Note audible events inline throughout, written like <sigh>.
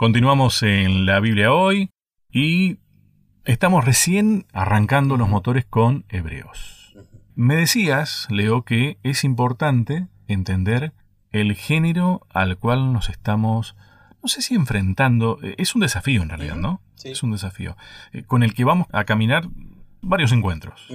Continuamos en la Biblia hoy y estamos recién arrancando los motores con Hebreos. Me decías, Leo, que es importante entender el género al cual nos estamos, no sé si enfrentando, eh, es un desafío en realidad, ¿no? Sí. Es un desafío, eh, con el que vamos a caminar varios encuentros.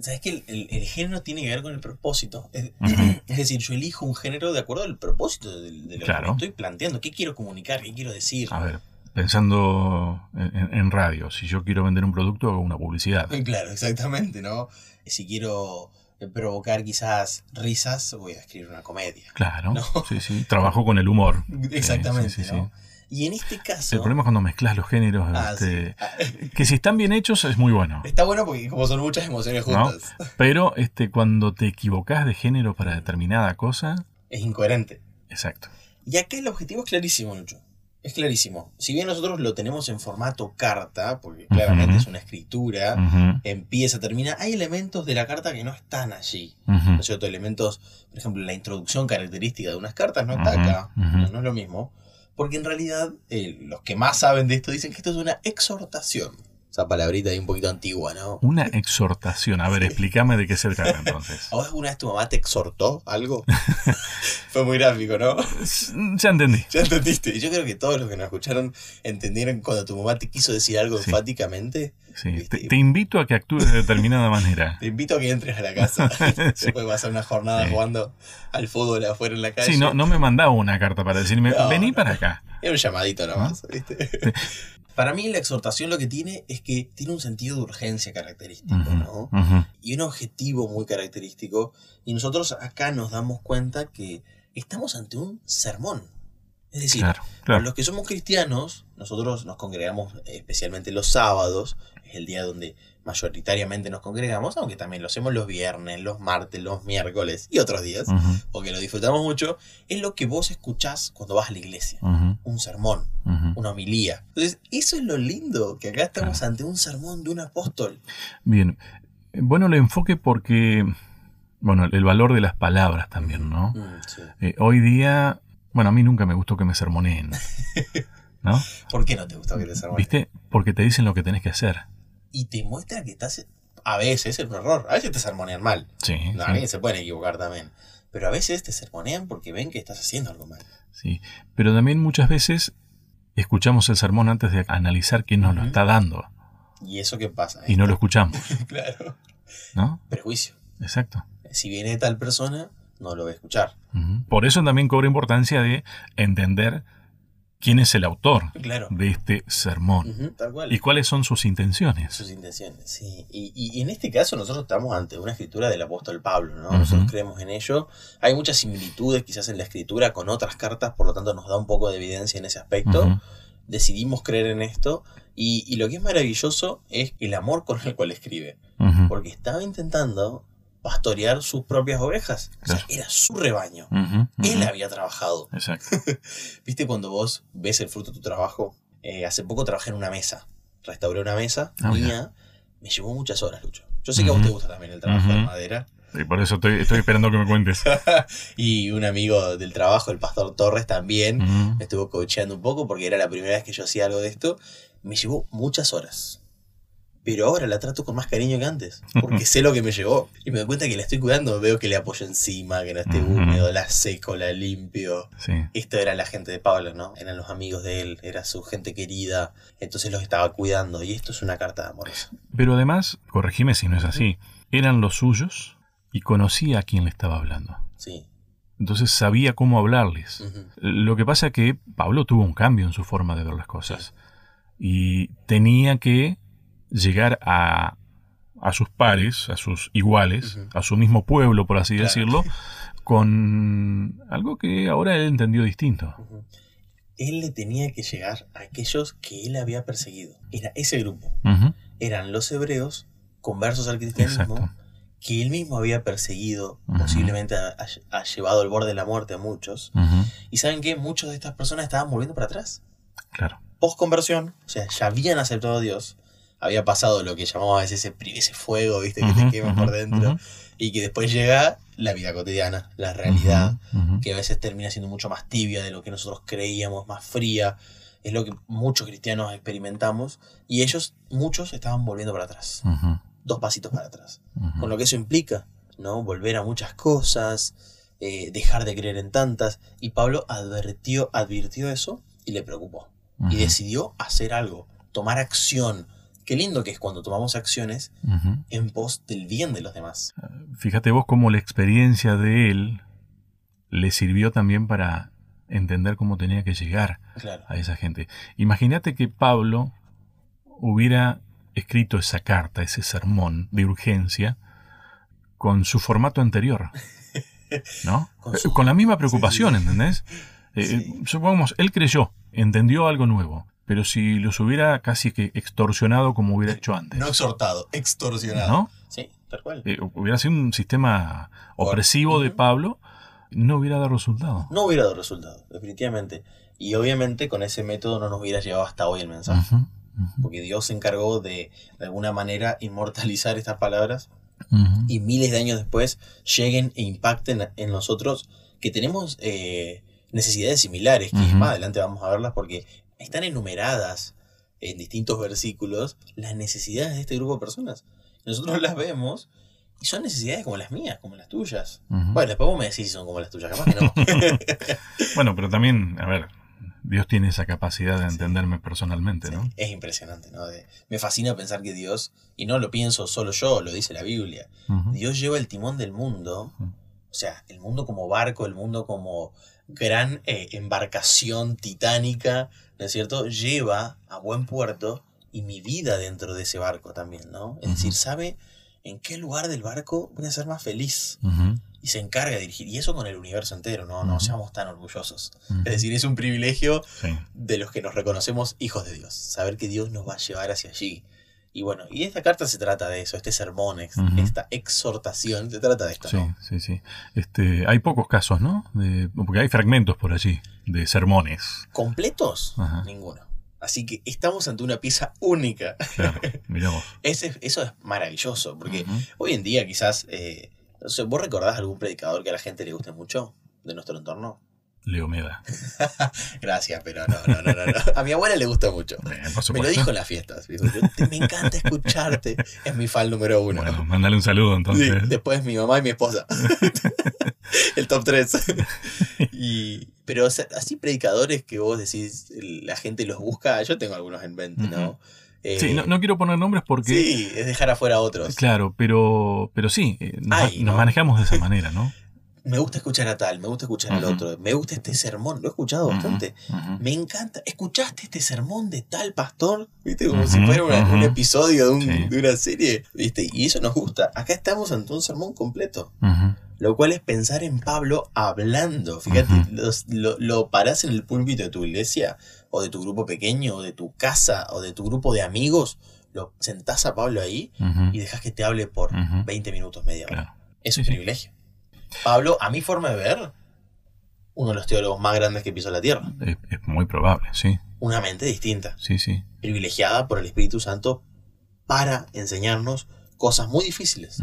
Sabes que el, el- el género tiene que ver con el propósito. Es, <clears throat> decir, yo elijo un género de acuerdo al propósito de, de lo Claro. que estoy planteando. ¿Qué quiero comunicar? ¿Qué quiero decir? A ver, pensando en, en- radio, si yo quiero vender un producto, hago una publicidad. <laughs> Claro, exactamente, ¿no? Si quiero eh, provocar quizás risas, voy a escribir una comedia. Claro, No. sí, sí, trabajo con el humor. <laughs> Exactamente, sí, sí, sí. ¿no? Y en este caso... El problema es cuando mezclas los géneros, Ah, este, sí. Que si están bien hechos es muy bueno. Está bueno porque como son muchas emociones ¿No? juntas, Pero este, cuando te equivocas de género para determinada cosa, es incoherente. exacto. Y acá el objetivo es clarísimo, Lucho. Es clarísimo. Si bien nosotros lo tenemos en formato carta, porque claramente es una escritura, empieza, termina, hay elementos de la carta que no están allí. ujú, ¿No es cierto? Elementos, por ejemplo, la introducción característica de unas cartas no está acá. no es lo mismo. Porque en realidad, eh, los que más saben de esto dicen que esto es una exhortación. Esa palabrita ahí un poquito antigua, ¿no? Una exhortación. A ver, explícame de qué se trata entonces. <laughs> ¿A vos alguna vez tu mamá te exhortó algo? <laughs> Fue muy gráfico, ¿no? Ya entendí. Ya entendiste. Y yo creo que todos los que nos escucharon entendieron cuando tu mamá te quiso decir algo Sí. enfáticamente. Sí, te, te invito a que actúes de determinada manera. <laughs> Te invito a que entres a la casa. Sí. Después pasar una jornada Sí. jugando al fútbol afuera en la calle. Sí, no, no me mandaba una carta para decirme, No, vení no. para acá. Era un llamadito nomás, ¿viste? Para mí la exhortación lo que tiene es que tiene un sentido de urgencia característico, ¿no? Y un objetivo muy característico. Y nosotros acá nos damos cuenta que estamos ante un sermón. Es decir, Claro, para claro. los que somos cristianos, nosotros nos congregamos especialmente los sábados, es el día donde mayoritariamente nos congregamos, aunque también lo hacemos los viernes, los martes, los miércoles y otros días, porque lo disfrutamos mucho, es lo que vos escuchás cuando vas a la iglesia, un sermón, una homilía. Entonces, eso es lo lindo, que acá estamos Claro. ante un sermón de un apóstol. Bien. Bueno, el enfoque porque, bueno, el valor de las palabras también, ¿no? Mm, sí. Eh, hoy día, bueno, a mí nunca me gustó que me sermoneen, ¿no? <laughs> ¿Por qué no te gustó que te sermoneen? ¿Viste? Porque te dicen lo que tenés que hacer. Y te muestra que estás... A veces es un error, a veces te sermonean mal. Sí, No, sí, se pueden equivocar también. Pero a veces te sermonean porque ven que estás haciendo algo mal. sí. Pero también muchas veces escuchamos el sermón antes de analizar quién nos lo está dando ¿Y eso qué pasa? y no lo escuchamos, <laughs> Claro. ¿no? Prejuicio. Exacto. Si viene tal persona, no lo voy a escuchar. Por eso también cobra importancia de entender quién es el autor Claro. de este sermón Ujú, tal cual. y cuáles son sus intenciones. sus intenciones, sí. Y, y- y en este caso nosotros estamos ante una escritura del apóstol Pablo, ¿no? Nosotros creemos en ello. Hay muchas similitudes quizás en la escritura con otras cartas, por lo tanto nos da un poco de evidencia en ese aspecto. Decidimos creer en esto. Y, y lo que es maravilloso es el amor con el cual escribe. Porque estaba intentando pastorear sus propias ovejas. O sea, era su rebaño. Él había trabajado. Exacto. <laughs> ¿Viste cuando vos ves el fruto de tu trabajo? Eh, hace poco trabajé en una mesa. Restauré una mesa mira. mía. Me llevó muchas horas, Lucho. Yo sé que a vos te gusta también el trabajo de madera. Y por eso estoy, estoy esperando que me cuentes. <laughs> Y un amigo del trabajo, el pastor Torres, también me estuvo coacheando un poco porque era la primera vez que yo hacía algo de esto. Me llevó muchas horas. Pero ahora la trato con más cariño que antes. Porque sé lo que me llevó. Y me doy cuenta que la estoy cuidando. Veo que le apoyo encima, que no esté húmedo, la seco, la limpio. Sí. Esto era la gente de Pablo, ¿no? Eran los amigos de él, era su gente querida, entonces los estaba cuidando y esto es una carta amorosa. Pero además, corregime si no es así, eran los suyos y conocía a quién le estaba hablando. Sí. Entonces sabía cómo hablarles. Lo que pasa es que Pablo tuvo un cambio en su forma de ver las cosas. Y tenía que llegar a, a sus pares, a sus iguales, a su mismo pueblo, por así Claro. decirlo, con algo que ahora él entendió distinto. Él le tenía que llegar a aquellos que él había perseguido. Era ese grupo. Eran los hebreos conversos al cristianismo Exacto. que él mismo había perseguido, posiblemente ha, llevado al borde de la muerte a muchos. Y saben que muchas de estas personas estaban volviendo para atrás. Claro. post conversión, o sea, ya habían aceptado a Dios, había pasado lo que llamamos a veces ese, ese fuego, viste, que Ujú, te quema por ujú, dentro, ujú, y que después llega la vida cotidiana, la realidad, que a veces termina siendo mucho más tibia de lo que nosotros creíamos, más fría, Es lo que muchos cristianos experimentamos y ellos, muchos, estaban volviendo para atrás. Dos pasitos para atrás. Con lo que eso implica, ¿no? Volver a muchas cosas, eh, dejar de creer en tantas. Y Pablo advirtió, advirtió eso y le preocupó. Y decidió hacer algo, tomar acción. Qué lindo que es cuando tomamos acciones en pos del bien de los demás. Fíjate vos cómo la experiencia de él le sirvió también para entender cómo tenía que llegar Claro. a esa gente. Imagínate que Pablo hubiera escrito esa carta, ese sermón de urgencia, con su formato anterior. <laughs> ¿No? Con su- Con la misma preocupación, ¿entendés? <laughs> Eh, Sí. eh, supongamos, él creyó, entendió algo nuevo, pero si los hubiera casi que extorsionado como hubiera hecho antes, No exhortado, extorsionado. ¿no? Sí, tal cual. Eh, hubiera sido un sistema opresivo de. Pablo, no hubiera dado resultado. No hubiera dado resultado, definitivamente. Y obviamente con ese método no nos hubiera llevado hasta hoy el mensaje. Porque Dios se encargó de, de alguna manera, inmortalizar estas palabras y miles de años después lleguen e impacten en nosotros que tenemos eh, necesidades similares, que más adelante vamos a verlas porque están enumeradas en distintos versículos las necesidades de este grupo de personas. Nosotros las vemos y son necesidades como las mías, como las tuyas. Bueno, después vos me decís si son como las tuyas, capaz que no. <laughs> Bueno, pero también, a ver, Dios tiene esa capacidad de entenderme personalmente, ¿no? Sí, es impresionante, ¿no? De- me fascina pensar que Dios, y no lo pienso solo yo, lo dice la Biblia, Dios lleva el timón del mundo. O sea, el mundo como barco, el mundo como gran eh, embarcación titánica, ¿no es cierto? Lleva a buen puerto y mi vida dentro de ese barco también, ¿no? Es decir, sabe en qué lugar del barco voy a ser más feliz y se encarga de dirigir, y eso con el universo entero, no, no seamos tan orgullosos. Es decir, es un privilegio Sí. de los que nos reconocemos hijos de Dios, saber que Dios nos va a llevar hacia allí. Y bueno, y esta carta se trata de eso, este sermón, ex- esta exhortación, se trata de esto, Sí, ¿no? sí, sí. Este, hay pocos casos, ¿no? De- porque hay fragmentos por allí de sermones. ¿Completos? Ninguno. Así que estamos ante una pieza única. Claro, mirá vos. <laughs> Ese- eso es maravilloso, porque hoy en día quizás, eh, no sé, ¿vos recordás algún predicador que a la gente le guste mucho de nuestro entorno? Leo Meda. <laughs> Gracias, pero no, no, no, no. A mi abuela le gusta mucho. Me lo dijo en las fiestas. dijo, "Yo te- me encanta escucharte. Es mi fan número uno. Bueno, mandale un saludo Sí, entonces. después mi mamá y mi esposa. <laughs> el top 3. <laughs> y, pero o sea, así predicadores que vos decís, la gente los busca, yo tengo algunos en mente, ¿no? Eh, Sí, no, no quiero poner nombres porque... sí, es dejar afuera a otros. Claro, pero, pero sí, eh, nos, Ay, nos ¿no? manejamos de esa manera, ¿no? Me gusta escuchar a tal, me gusta escuchar al Ujú. otro, me gusta este sermón, lo he escuchado bastante. Me encanta. ¿Escuchaste este sermón de tal pastor? ¿Viste? Como si fuera una- un episodio de, un- Sí. de una serie. ¿Viste? Y eso nos gusta. Acá estamos ante un sermón completo. Lo cual es pensar en Pablo hablando. Fíjate, los- lo, lo parás en el púlpito de tu iglesia, o de tu grupo pequeño, o de tu casa, o de tu grupo de amigos. Lo sentás a Pablo ahí y dejas que te hable por Ujú. 20 minutos, media hora. Claro. Es un sí. privilegio. Pablo, a mi forma de ver, uno de los teólogos más grandes que pisó la tierra. Es, es muy probable, sí. Una mente distinta, Sí, sí. privilegiada por el Espíritu Santo para enseñarnos cosas muy difíciles.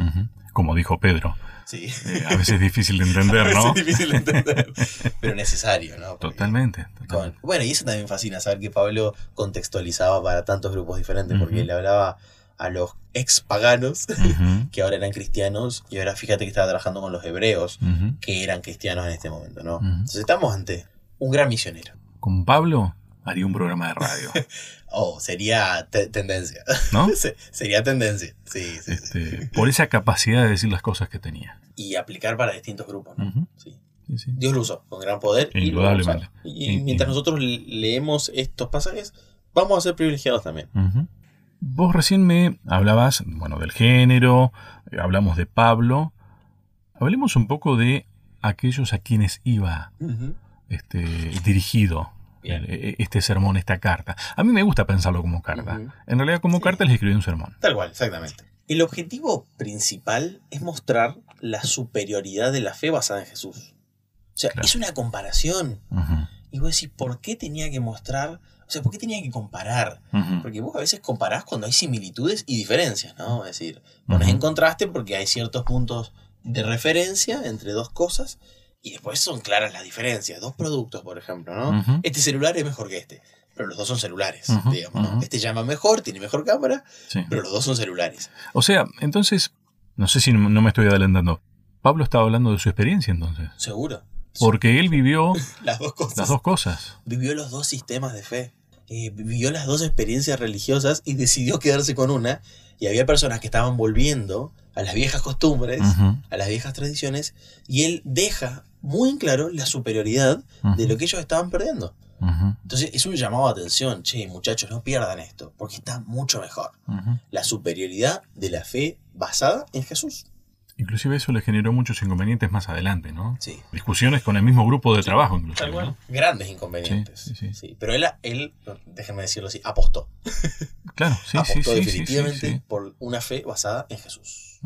Como dijo Pedro, Sí. eh, a veces es difícil de <laughs> entender, A veces ¿no? es difícil de entender, <laughs> pero necesario, ¿no? Porque Totalmente. con- bueno, y eso también fascina, saber que Pablo contextualizaba para tantos grupos diferentes, porque él hablaba a los ex paganos, <laughs> que ahora eran cristianos, y ahora fíjate que estaba trabajando con los hebreos, que eran cristianos en este momento, ¿no? Entonces estamos ante un gran misionero. Con Pablo haría un programa de radio, <laughs> Oh, sería te- tendencia. ¿no? <laughs> Se- sería tendencia. Sí, sí, sí. Este, por esa capacidad de decir las cosas que tenía. Y aplicar para distintos grupos, ¿no? Sí. Dios lo usó con gran poder. y lo. Y, Y- mientras nosotros le- leemos estos pasajes, vamos a ser privilegiados también. Vos recién me hablabas, bueno, del género, eh, hablamos de Pablo. Hablemos un poco de aquellos a quienes iba este, dirigido Bien. el- e- este sermón, esta carta. A mí me gusta pensarlo como carta. En realidad, como Sí. carta les escribí un sermón. Tal cual, exactamente. El objetivo principal es mostrar la superioridad de la fe basada en Jesús. O sea, Claro. es una comparación. Ujú, Y vos decís, ¿por qué tenía que mostrar? O sea, ¿por qué tenía que comparar? Porque vos a veces comparás cuando hay similitudes y diferencias, ¿no? Es decir, pones Ujú. en contraste porque hay ciertos puntos de referencia entre dos cosas y después son claras las diferencias. Dos productos, por ejemplo, ¿no? Este celular es mejor que este. pero los dos son celulares, digamos. ¿no? Este llama mejor, tiene mejor cámara, Sí. pero los dos son celulares. O sea, entonces, no sé si no no me estoy adelantando. Pablo estaba hablando de su experiencia entonces. Seguro. Porque él vivió <laughs> Las dos cosas. las dos cosas. Vivió los dos sistemas de fe. Eh, vivió las dos experiencias religiosas y decidió quedarse con una. Y había personas que estaban volviendo a las viejas costumbres, a las viejas tradiciones, y él deja muy en claro la superioridad de lo que ellos estaban perdiendo. Entonces es un llamado a atención, che, muchachos, no pierdan esto, porque está mucho mejor. La superioridad de la fe basada en Jesús. Inclusive eso le generó muchos inconvenientes más adelante, ¿no? Sí. Discusiones con el mismo grupo de trabajo, inclusive. Tal cual. ¿no? Grandes inconvenientes. Sí, sí, sí. Pero él, él, déjenme decirlo así, apostó. Claro, sí, apostó definitivamente por una fe basada en Jesús.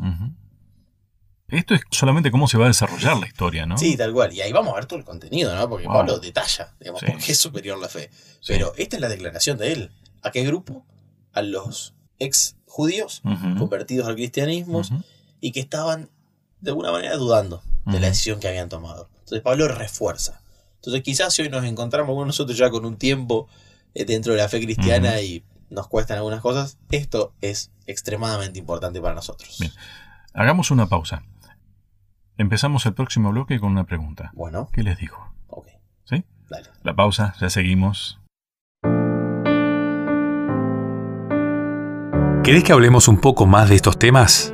Esto es solamente cómo se va a desarrollar la historia, ¿no? Sí, tal cual. Y ahí vamos a ver todo el contenido, ¿no? Porque Wow. Pablo detalla, digamos, por qué es superior la fe. Pero esta es la declaración de él. ¿A qué grupo? A los ex judíos convertidos al cristianismo y que estaban de alguna manera dudando de la decisión que habían tomado. Entonces Pablo refuerza. Entonces quizás si hoy nos encontramos con nosotros ya con un tiempo eh, dentro de la fe cristiana y nos cuestan algunas cosas, esto es extremadamente importante para nosotros. Bien. Hagamos una pausa. Empezamos el próximo bloque con una pregunta. Bueno, ¿Qué les dijo? ok. ¿Sí? Dale. La pausa, ya seguimos. ¿Querés que hablemos un poco más de estos temas?